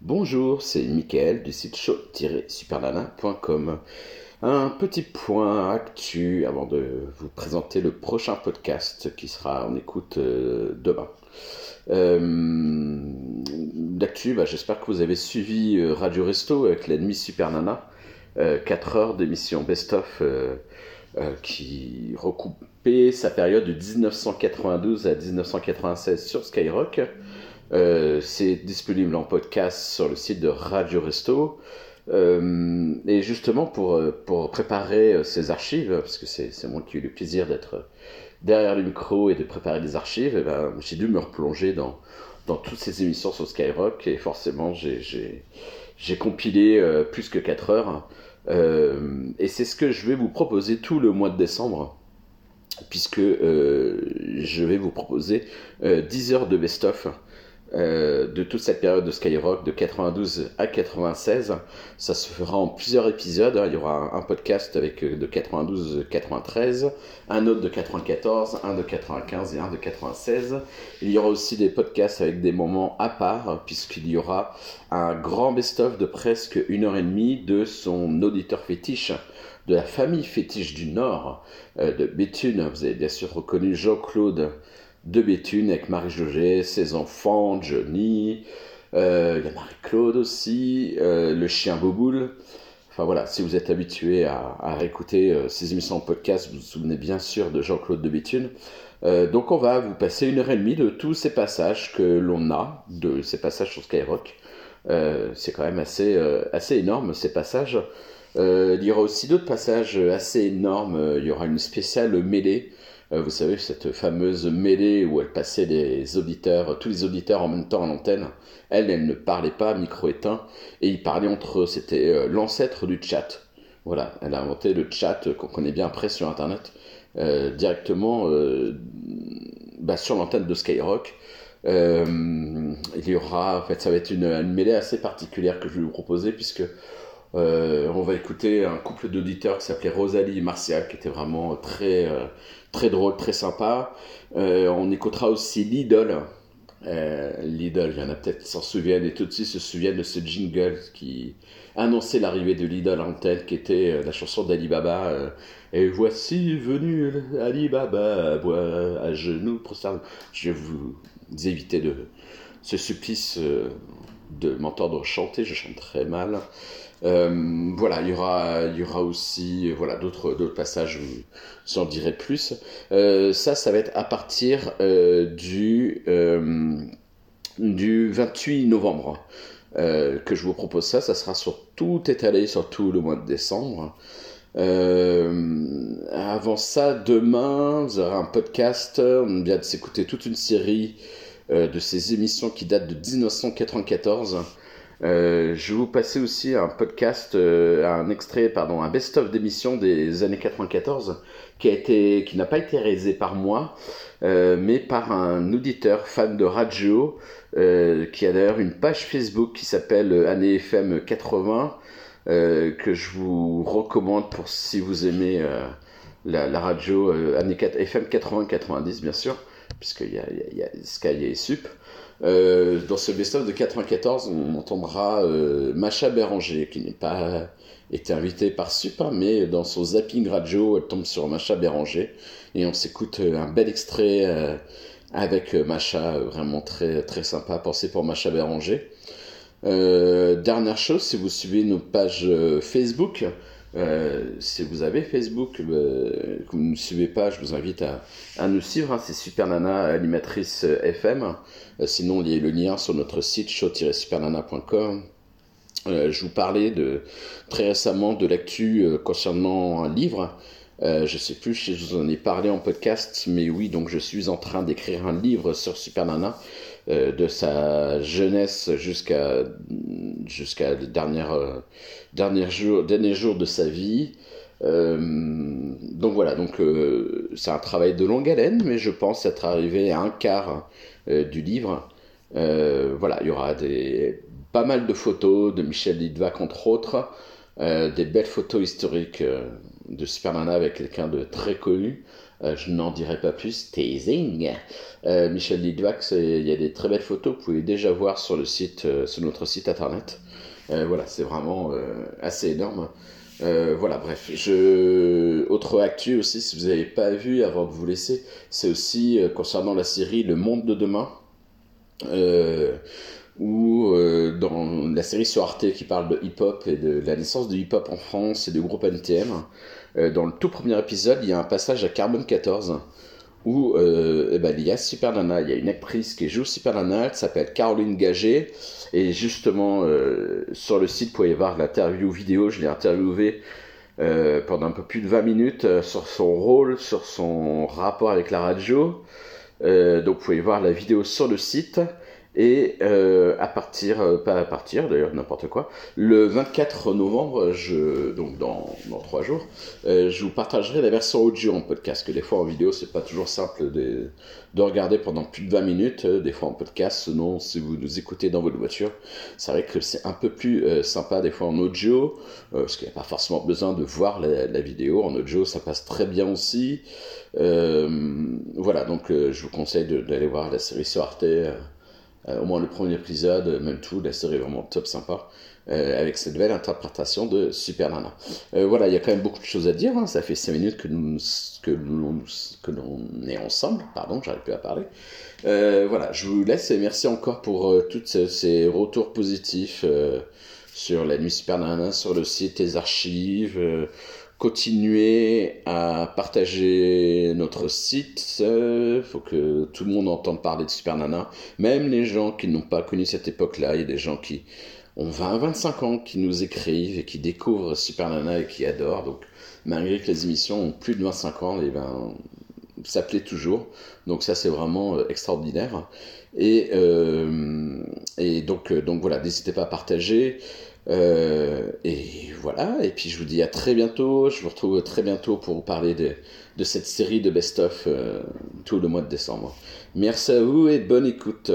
Bonjour, c'est Mickaël du site show-supernana.com. Un petit point actu avant de vous présenter le prochain podcast qui sera en écoute euh, demain. Euh, bah, j'espère que vous avez suivi euh, Radio Resto avec l'ennemi Super Nana. 4 heures d'émission best-of qui recoupait sa période de 1992 à 1996 sur Skyrock. Euh, c'est disponible en podcast sur le site de Radio Resto. Euh, et justement, pour, euh, pour préparer ces archives, parce que c'est moi qui ai eu le plaisir d'être derrière le micro et de préparer des archives, eh ben, j'ai dû me replonger dans, dans toutes ces émissions sur Skyrock et forcément j'ai compilé plus que 4 heures. et c'est ce que je vais vous proposer tout le mois de décembre, puisque je vais vous proposer 10 heures de best-of euh, de toute cette période de Skyrock de 92 à 96. Ça se fera en plusieurs épisodes. Il y aura un podcast avec euh, de 92 93, un autre de 94, un de 95 et un de 96. Il y aura aussi des podcasts avec des moments à part, puisqu'il y aura un grand best-of de presque une heure et demie de son auditeur fétiche de la famille fétiche du Nord euh, de Béthune. Vous avez bien sûr reconnu Jean-Claude de Béthune avec Marie Joget, ses enfants, Johnny, euh, il y a Marie-Claude aussi, euh, le chien Boboul. Enfin voilà, si vous êtes habitué à, à réécouter euh, ces émissions en podcast, vous vous souvenez bien sûr de Jean-Claude de Béthune. donc on va vous passer une heure et demie de tous ces passages que l'on a, de ces passages sur Skyrock. c'est quand même assez, assez énorme ces passages. il y aura aussi d'autres passages assez énormes. Il y aura une spéciale mêlée vous savez, cette fameuse mêlée où elle passait les auditeurs, tous les auditeurs en même temps à l'antenne. Elle, elle ne parlait pas, micro éteint, et ils parlaient entre eux. C'était euh, l'ancêtre du chat. Voilà, elle a inventé le chat qu'on connaît bien après sur Internet, euh, directement bah, sur l'antenne de Skyrock. il y aura, en fait, ça va être une, une, mêlée assez particulière que je vais vous proposer, puisque on va écouter un couple d'auditeurs qui s'appelait Rosalie et Martial, qui était vraiment très très drôle, très sympa. Euh, on écoutera aussi Lidl. Euh, Lidl, il y en a peut-être qui s'en souviennent et tout de suite se souviennent de ce jingle qui annonçait l'arrivée de Lidl en tête, qui était euh, la chanson d'Alibaba. Euh, et voici venu Alibaba à genoux. Je vais vous éviter de ce supplice de m'entendre chanter, je chante très mal. voilà, il y aura, il y aura aussi voilà d'autres passages j'en dirai plus. Euh, ça, ça va être à partir euh, du, euh, du 28 novembre que je vous propose ça. Ça sera sur tout étalé sur tout le mois de décembre. Avant ça, demain, vous aurez un podcast. On vient de s'écouter toute une série de ces émissions qui datent de 1994. je vais vous passer aussi un podcast, un extrait, pardon, un best-of d'émissions des années 94 qui a été, qui n'a pas été réalisé par moi, euh, mais par un auditeur fan de radio, euh, qui a d'ailleurs une page Facebook qui s'appelle Année FM 80, euh, que je vous recommande pour si vous aimez la, radio Année FM 80-90 bien sûr, puisqu'il y a, y a Sky et Sup. dans ce best-of de 94, on entendra Macha Béranger, qui n'est pas était invitée par Super, mais dans son zapping radio, elle tombe sur Macha Béranger et on s'écoute euh, un bel extrait euh, avec euh, Macha, vraiment très, très sympa, pensé pour Macha Béranger. Dernière chose, si vous suivez nos pages Facebook, si vous avez Facebook, que vous ne suivez pas, je vous invite à, nous suivre. Hein, c'est Super Nana animatrice FM. sinon, il y a le lien sur notre site show-supernana.com euh, je vous parlais très récemment de l'actu euh, concernant un livre. Euh, je sais plus si je vous en ai parlé en podcast, mais oui, donc je suis en train d'écrire un livre sur Super Nana, de sa jeunesse jusqu'à jusqu'à derniers jours de sa vie. donc voilà, donc c'est un travail de longue haleine, mais je pense être arrivé à un quart du livre. voilà, il y aura des, pas mal de photos de Michel Lidvac, entre autres, euh, des belles photos historiques euh, de Super Nana avec quelqu'un de très connu, je n'en dirai pas plus, teasing. Michel Lidwax, il y a des très belles photos, vous pouvez déjà voir sur, notre site internet. voilà, c'est vraiment assez énorme. voilà, bref. Autre actu aussi, si vous n'avez pas vu avant de vous laisser, c'est aussi concernant la série Le Monde de demain. Euh, ou euh, dans la série sur Arte qui parle de hip-hop et de la naissance du hip-hop en France et du groupe NTM, euh, dans le tout premier épisode, il y a un passage à Carbone 14 où euh, eh ben, il y a Super Nana, il y a une actrice qui joue Super Nana, elle s'appelle Caroline Gagé, et justement sur le site, vous pouvez voir l'interview vidéo, je l'ai interviewée pendant un peu plus de 20 minutes sur son rôle, sur son rapport avec la radio. donc vous pouvez voir la vidéo sur le site. Et euh, à partir, euh, pas à partir d'ailleurs, n'importe quoi, le 24 novembre, donc dans, dans trois jours, euh, je vous partagerai la version audio en podcast, que des fois en vidéo, c'est pas toujours simple de, de, regarder pendant plus de 20 minutes, des fois en podcast, sinon si vous nous écoutez dans votre voiture, c'est vrai que c'est un peu plus sympa des fois en audio, parce qu'il n'y a pas forcément besoin de voir la, la, vidéo, en audio ça passe très bien aussi. voilà, donc je vous conseille d'aller voir la série sur Arte. Euh, au moins le premier épisode, même tout, la série est vraiment top sympa. Euh, avec cette belle interprétation de Super Nana. Euh, voilà, il y a quand même beaucoup de choses à dire. Hein. Ça fait 5 minutes que nous que l'on est ensemble. Pardon, j'arrive plus à parler. voilà, je vous laisse et merci encore pour tous ces retours positifs sur la nuit Super Nana, sur le site, les archives continuer à partager notre site. Il faut que tout le monde entende parler de Super Nana. Même les gens qui n'ont pas connu cette époque-là, il y a des gens qui ont 20, 25 ans, qui nous écrivent et qui découvrent Super Nana et qui adorent. Donc, malgré que les émissions ont plus de 25 ans, et eh ben, ça plaît toujours. Donc ça, c'est vraiment euh, extraordinaire. Et, euh, et donc, euh, donc voilà, n'hésitez pas à partager. Et voilà, et puis je vous dis à très bientôt. Je vous retrouve très bientôt pour vous parler de, cette série de best-of tout le mois de décembre. Merci à vous et bonne écoute.